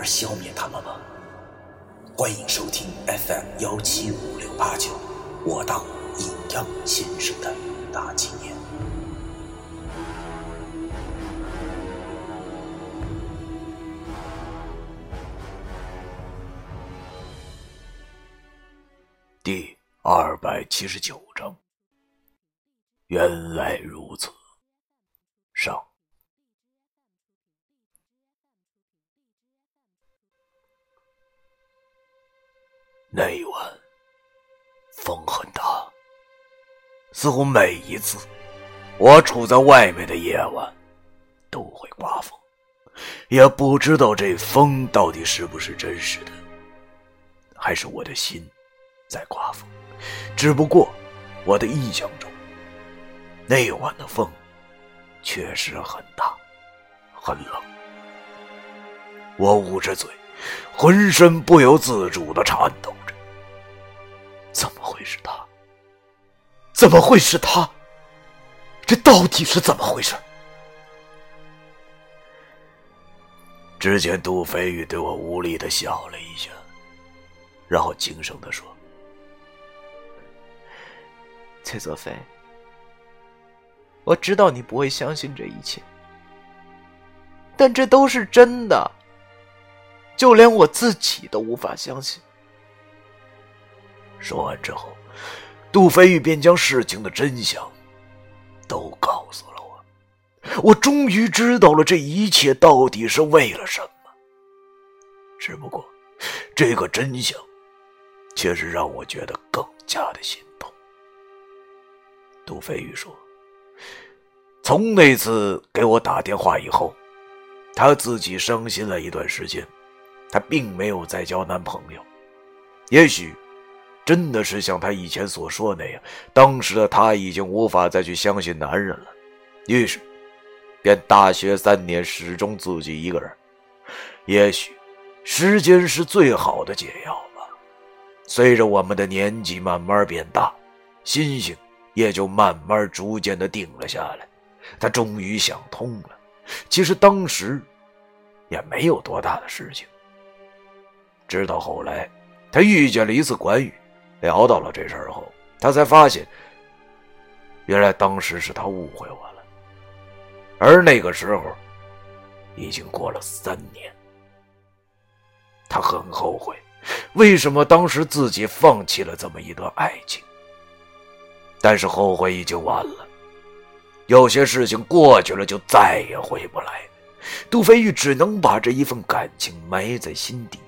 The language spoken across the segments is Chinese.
而消灭他们吗？欢迎收听 FM 幺七五六八九，我当阴阳先生的大纪念。第二百七十九章，原来如此。上。那一晚，风很大，似乎每一次我处在外面的夜晚都会刮风，也不知道这风到底是不是真实的，还是我的心在刮风。只不过我的印象中，那晚的风确实很大，很冷。我捂着嘴。浑身不由自主的颤抖，会是他？怎么会是他？这到底是怎么回事？之前杜飞宇对我无力的笑了一下，然后轻声的说：“崔泽飞，我知道你不会相信这一切，但这都是真的。”就连我自己都无法相信。说完之后，杜飞宇便将事情的真相都告诉了我。我终于知道了这一切到底是为了什么。只不过，这个真相却是让我觉得更加的心痛。杜飞宇说：“从那次给我打电话以后，他自己伤心了一段时间。”她并没有再交男朋友，也许真的是像他以前所说那样，当时的他已经无法再去相信男人了，于是便大学三年始终自己一个人。也许时间是最好的解药吧。随着我们的年纪慢慢变大，心性也就慢慢逐渐的定了下来。他终于想通了，其实当时也没有多大的事情。直到后来，他遇见了一次关羽，聊到了这事儿后，他才发现，原来当时是他误会我了。而那个时候，已经过了三年，他很后悔，为什么当时自己放弃了这么一段爱情。但是后悔已经晚了，有些事情过去了就再也回不来。杜飞玉只能把这一份感情埋在心底。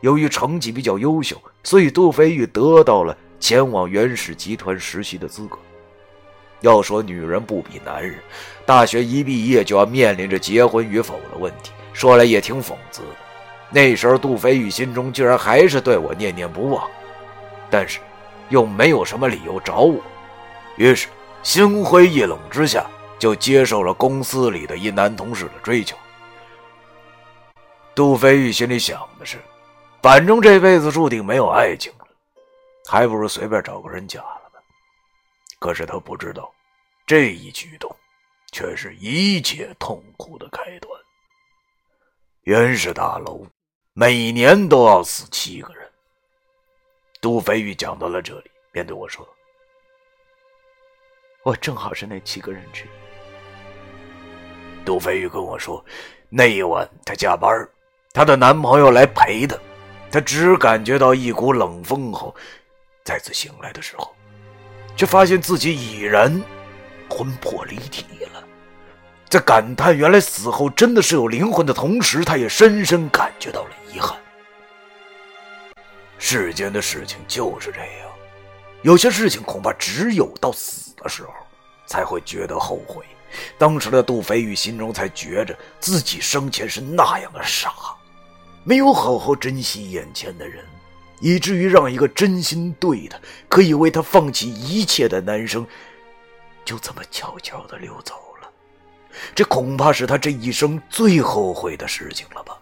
由于成绩比较优秀，所以杜飞玉得到了前往原始集团实习的资格。要说女人不比男人，大学一毕业就要面临着结婚与否的问题，说来也挺讽刺的。那时候杜飞玉心中居然还是对我念念不忘，但是又没有什么理由找我，于是心灰意冷之下，就接受了公司里的一男同事的追求。杜飞玉心里想的是。反正这辈子注定没有爱情了，还不如随便找个人嫁了吧。可是他不知道，这一举动，却是一切痛苦的开端。袁氏大楼每年都要死七个人。杜飞玉讲到了这里，便对我说：“我正好是那七个人之一。”杜飞玉跟我说，那一晚她加班，她的男朋友来陪她。他只感觉到一股冷风后，再次醒来的时候，却发现自己已然魂魄离体了。在感叹原来死后真的是有灵魂的同时，他也深深感觉到了遗憾。世间的事情就是这样，有些事情恐怕只有到死的时候才会觉得后悔。当时的杜飞宇心中才觉着自己生前是那样的傻。没有好好珍惜眼前的人，以至于让一个真心对他、可以为他放弃一切的男生，就这么悄悄的溜走了。这恐怕是他这一生最后悔的事情了吧？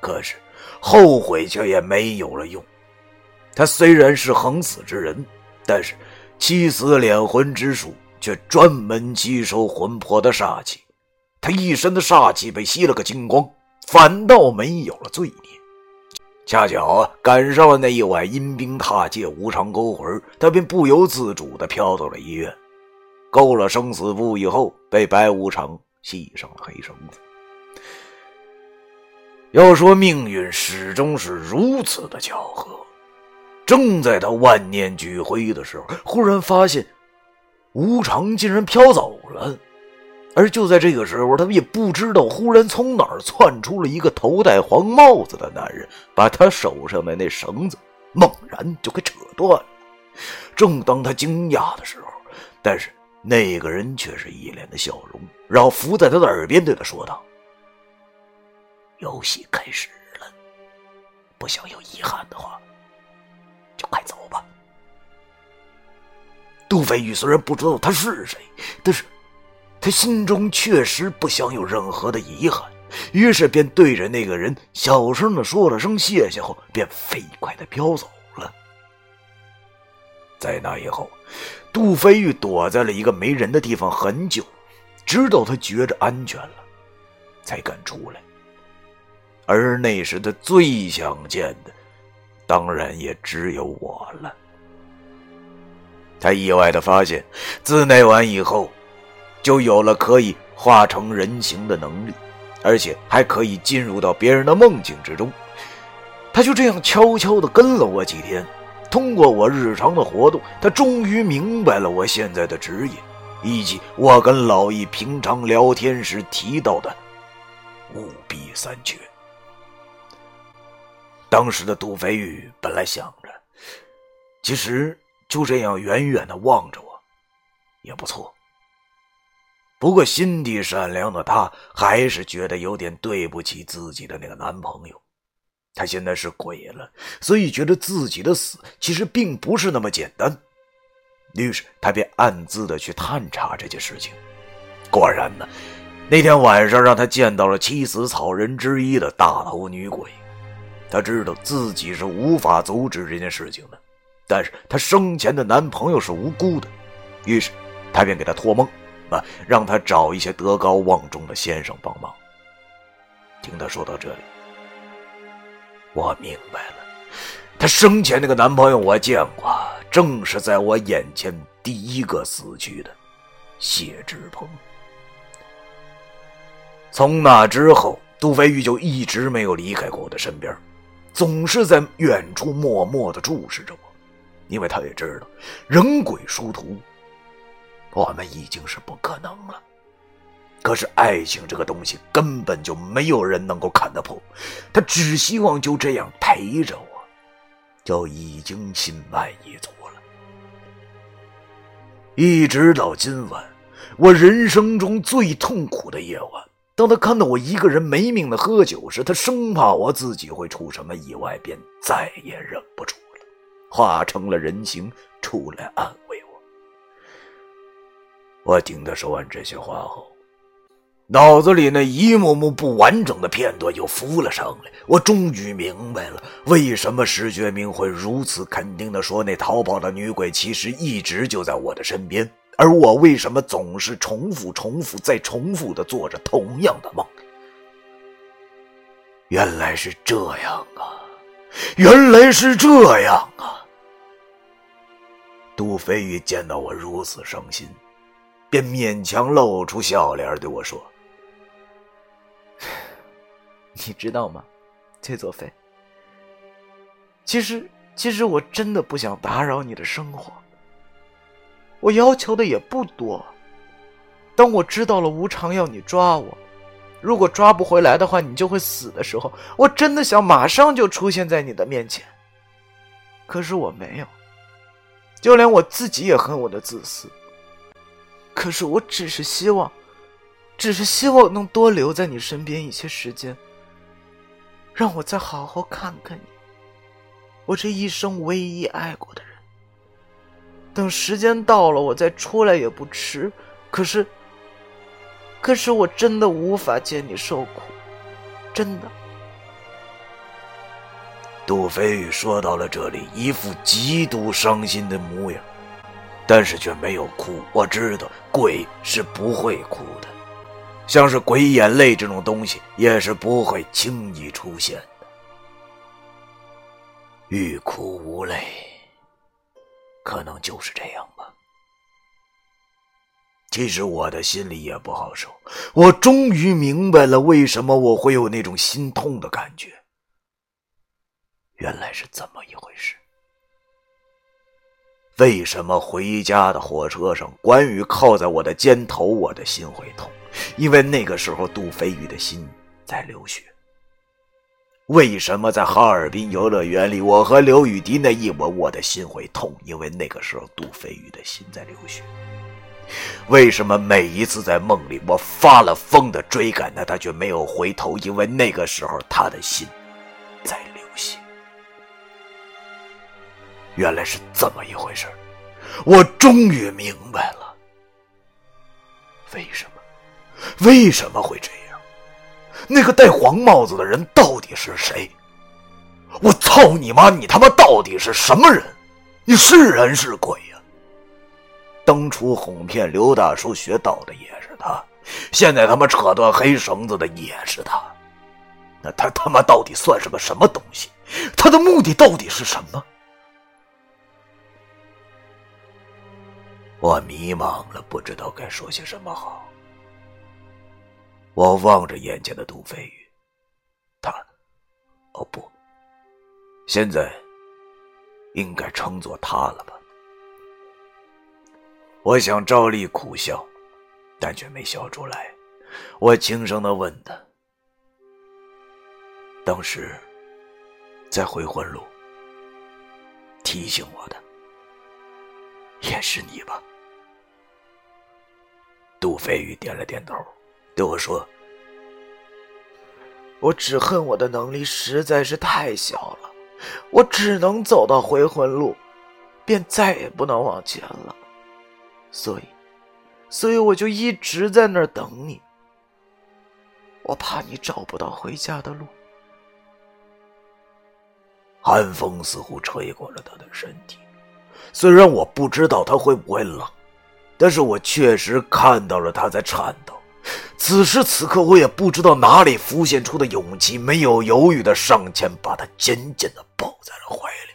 可是后悔却也没有了用。他虽然是横死之人，但是七死敛魂之术却专门吸收魂魄的煞气。他一身的煞气被吸了个精光，反倒没有了罪孽。恰巧，赶上了那一晚阴兵踏界，无常勾魂，他便不由自主地飘到了医院。勾了生死簿以后，被白无常系上了黑绳子。要说命运始终是如此的巧合，正在他万念俱灰的时候，忽然发现无常竟然飘走了。而就在这个时候，他们也不知道，忽然从哪儿窜出了一个头戴黄帽子的男人，把他手上的那绳子猛然就给扯断了。正当他惊讶的时候，但是那个人却是一脸的笑容，然后伏在他的耳边对他说道。游戏开始了，不想有遗憾的话，就快走吧。杜飞宇虽然不知道他是谁，但是他心中确实不想有任何的遗憾，于是便对着那个人小声的说了声谢谢后，便飞快的飘走了。在那以后，杜飞玉躲在了一个没人的地方很久，直到他觉着安全了，才敢出来。而那时他最想见的，当然也只有我了。他意外的发现，自那晚以后，就有了可以化成人形的能力，而且还可以进入到别人的梦境之中。他就这样悄悄的跟了我几天，通过我日常的活动，他终于明白了我现在的职业，以及我跟老易平常聊天时提到的五弊三缺。当时的杜飞宇本来想着，其实就这样远远的望着我，也不错。不过心地善良的她还是觉得有点对不起自己的那个男朋友。她现在是鬼了，所以觉得自己的死其实并不是那么简单。于是她便暗自的去探查这件事情。果然呢，那天晚上让她见到了七死草人之一的大头女鬼。她知道自己是无法阻止这件事情的，但是她生前的男朋友是无辜的，于是她便给他托梦，让他找一些德高望重的先生帮忙。听他说到这里，我明白了，她生前那个男朋友我见过，正是在我眼前第一个死去的谢志鹏。从那之后，杜飞玉就一直没有离开过我的身边。总是在远处默默的注视着我，因为他也知道人鬼殊途，我们已经是不可能了。可是爱情这个东西根本就没有人能够看得破，他只希望就这样陪着我，就已经心满意足了。一直到今晚，我人生中最痛苦的夜晚。当他看到我一个人没命的喝酒时，他生怕我自己会出什么意外，便再也忍不住了，化成了人形出来安慰我。听他说完这些话后，脑子里那一幕幕不完整的片段又浮了上来。我终于明白了，为什么石觉明会如此肯定的说那逃跑的女鬼其实一直就在我的身边。而我为什么总是重复、重复再重复的做着同样的梦？原来是这样啊！原来是这样啊！杜飞宇见到我如此伤心，便勉强露出笑脸对我说：“你知道吗，崔作飞？其实，其实我真的不想打扰你的生活。”我要求的也不多。当我知道了无常要你抓我，如果抓不回来的话，你就会死的时候，我真的想马上就出现在你的面前。可是我没有，就连我自己也恨我的自私。可是我只是希望，只是希望能多留在你身边一些时间，让我再好好看看你，我这一生唯一爱过的人。等时间到了，我再出来也不迟。可是，可是我真的无法见你受苦，真的。杜飞宇说到了这里，一副极度伤心的模样，但是却没有哭。我知道鬼是不会哭的，像是鬼眼泪这种东西也是不会轻易出现的。欲哭无泪，可能就是这样吧。其实我的心里也不好受，我终于明白了为什么我会有那种心痛的感觉。原来是这么一回事。为什么回家的火车上，关羽靠在我的肩头，我的心会痛？因为那个时候杜飞宇的心在流血。为什么在哈尔滨游乐园里，我和刘雨迪那一吻，我的心会痛？因为那个时候杜飞宇的心在流血。为什么每一次在梦里，我发了疯的追赶他，他却没有回头？因为那个时候他的心原来是这么一回事我终于明白了，为什么，为什么会这样？那个戴黄帽子的人到底是谁？我操你妈！你他妈到底是什么人？你是人是鬼呀？当初哄骗刘大叔学道的也是他，现在他妈扯断黑绳子的也是他。那他他妈到底算是个什么东西？他的目的到底是什么？我迷茫了，不知道该说些什么好。我望着眼前的杜飞宇，他，哦不，现在应该称作他了吧？我想照例苦笑，但却没笑出来。我轻声的问他：“当时在回魂路提醒我的，也是你吧？”杜飞宇点了点头，对我说：“我只恨我的能力实在是太小了，我只能走到回魂路，便再也不能往前了。所以，所以我就一直在那儿等你。我怕你找不到回家的路。”寒风似乎吹过了他的身体，虽然我不知道他会不会冷。但是我确实看到了他在颤抖。此时此刻，我也不知道哪里浮现出的勇气，没有犹豫的上前，把他紧紧的抱在了怀里。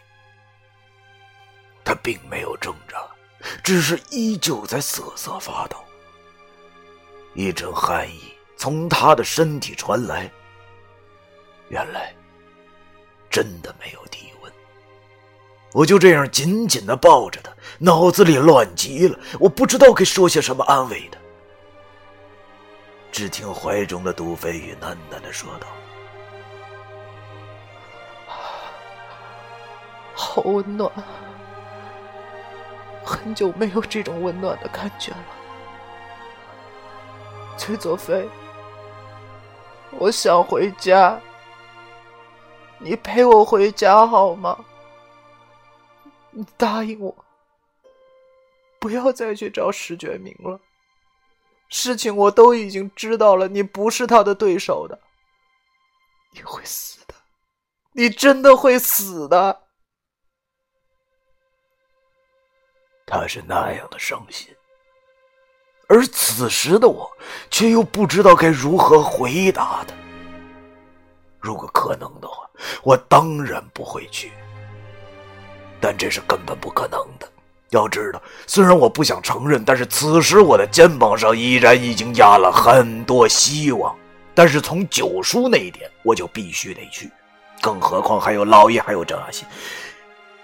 他并没有挣扎，只是依旧在瑟瑟发抖。一阵寒意从他的身体传来。原来，真的没有体温。我就这样紧紧的抱着他，脑子里乱极了，我不知道该说些什么安慰他。只听怀中的杜飞宇喃喃的说道：“好温暖，很久没有这种温暖的感觉了。”崔佐飞，我想回家，你陪我回家好吗？你答应我，不要再去找石觉明了。事情我都已经知道了，你不是他的对手的，你会死的，你真的会死的。他是那样的伤心，而此时的我却又不知道该如何回答他。如果可能的话，我当然不会去。但这是根本不可能的。要知道，虽然我不想承认，但是此时我的肩膀上依然已经压了很多希望。但是从九叔那一点，我就必须得去，更何况还有老爷，还有郑阿信。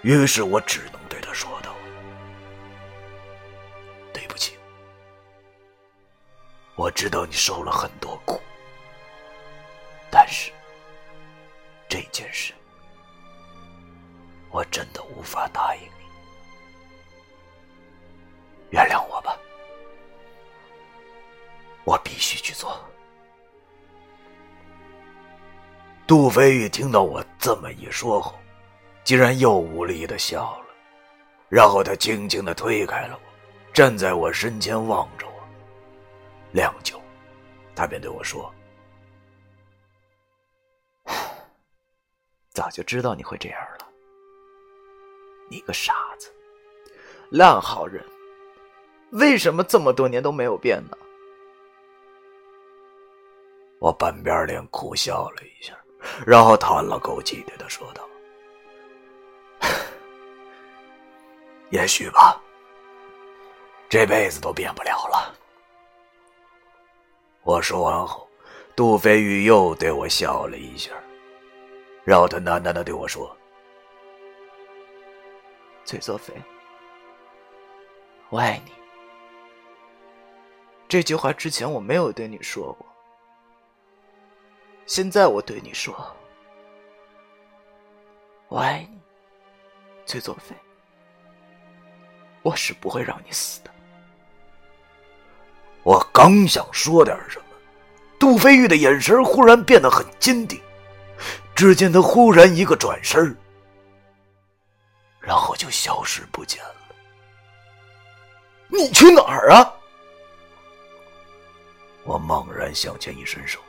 于是我只能对他说道：“对不起，我知道你受了很多苦，但是这件事……”我真的无法答应你，原谅我吧，我必须去做。杜飞宇听到我这么一说后，竟然又无力的笑了，然后他轻轻的推开了我，站在我身前望着我。良久，他便对我说：“早就知道你会这样，你个傻子，烂好人，为什么这么多年都没有变呢？”我半边脸苦笑了一下。然后叹了口气，对他说道：“也许吧，这辈子都变不了了。”我说完后，杜飞宇又对我笑了一下，然后他喃喃的对我说：“崔作飞，我爱你。”这句话之前我没有对你说过。现在我对你说，我爱你，崔作飞，我是不会让你死的。我刚想说点什么，杜飞玉的眼神忽然变得很坚定，只见他忽然一个转身，然后就消失不见了。你去哪儿啊？我猛然向前一伸手。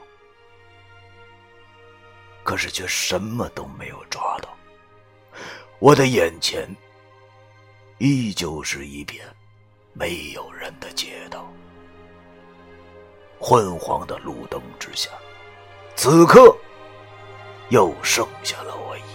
可是却什么都没有抓到，我的眼前依旧是一片没有人的街道，昏黄的路灯之下，此刻又剩下了我一